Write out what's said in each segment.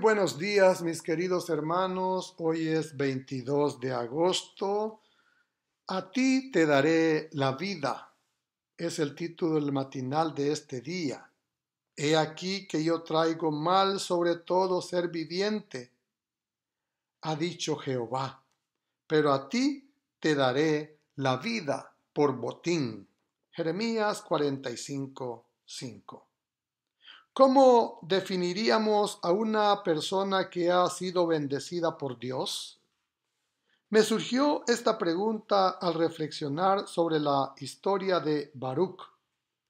buenos días, mis queridos hermanos. Hoy es 22 de agosto. A ti te daré la vida. Es el título del matinal de este día. He aquí que yo traigo mal sobre todo ser viviente, ha dicho Jehová. Pero a ti te daré la vida por botín. Jeremías 45, 5. ¿Cómo definiríamos a una persona que ha sido bendecida por Dios? Me surgió esta pregunta al reflexionar sobre la historia de Baruch,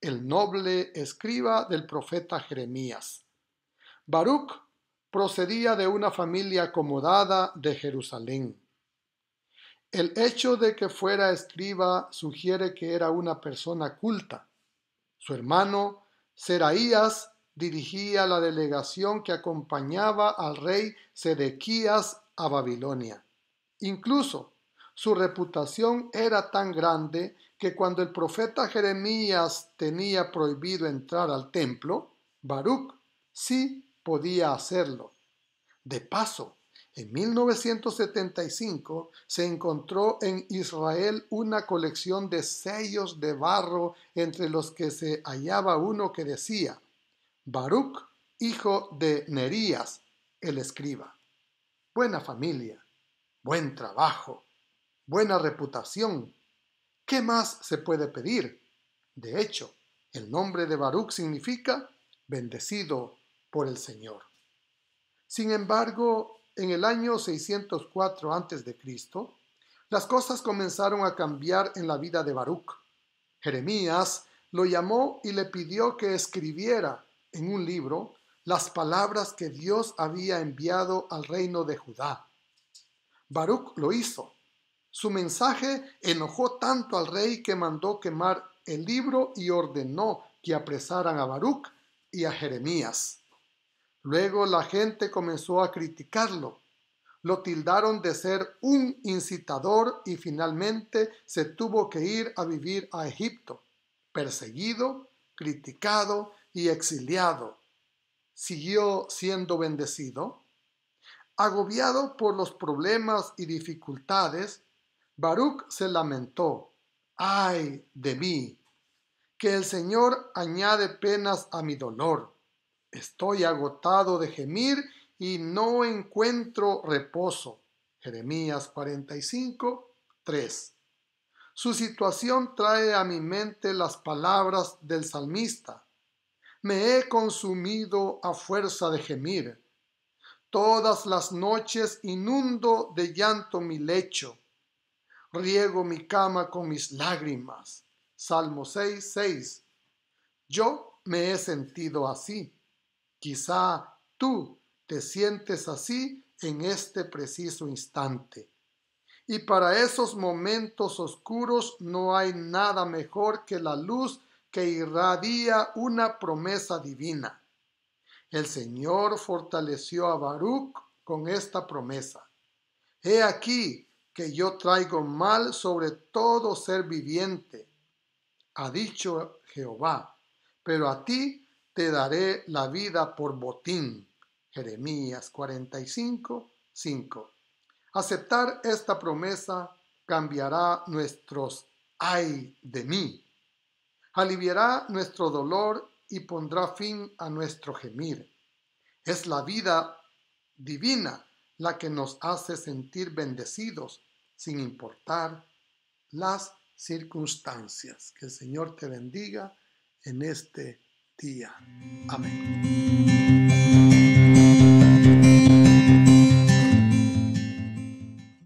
el noble escriba del profeta Jeremías. Baruch procedía de una familia acomodada de Jerusalén. El hecho de que fuera escriba sugiere que era una persona culta. Su hermano Seraías dirigía la delegación que acompañaba al rey Sedequías a Babilonia. Incluso su reputación era tan grande que cuando el profeta Jeremías tenía prohibido entrar al templo, Baruch sí podía hacerlo. De paso, en 1975 se encontró en Israel una colección de sellos de barro entre los que se hallaba uno que decía Baruch, hijo de Nerías, el escriba. Buena familia, buen trabajo, buena reputación. ¿Qué más se puede pedir? De hecho, el nombre de Baruch significa bendecido por el Señor. Sin embargo, en el año 604 a.C., las cosas comenzaron a cambiar en la vida de Baruch. Jeremías lo llamó y le pidió que escribiera en un libro las palabras que Dios había enviado al reino de Judá. Baruch lo hizo. Su mensaje enojó tanto al rey que mandó quemar el libro y ordenó que apresaran a Baruch y a Jeremías. Luego la gente comenzó a criticarlo. Lo tildaron de ser un incitador y finalmente se tuvo que ir a vivir a Egipto, perseguido, criticado y exiliado, siguió siendo bendecido. Agobiado por los problemas y dificultades, Baruch se lamentó, ay de mí, que el Señor añade penas a mi dolor. Estoy agotado de gemir y no encuentro reposo. Jeremías 45, 3. Su situación trae a mi mente las palabras del salmista me he consumido a fuerza de gemir. Todas las noches inundo de llanto mi lecho. Riego mi cama con mis lágrimas. Salmo 6, 6. Yo me he sentido así. Quizá tú te sientes así en este preciso instante. Y para esos momentos oscuros no hay nada mejor que la luz que irradia una promesa divina. El Señor fortaleció a Baruch con esta promesa. He aquí que yo traigo mal sobre todo ser viviente, ha dicho Jehová, pero a ti te daré la vida por botín. Jeremías 45, 5. Aceptar esta promesa cambiará nuestros ay de mí aliviará nuestro dolor y pondrá fin a nuestro gemir. Es la vida divina la que nos hace sentir bendecidos sin importar las circunstancias. Que el Señor te bendiga en este día. Amén.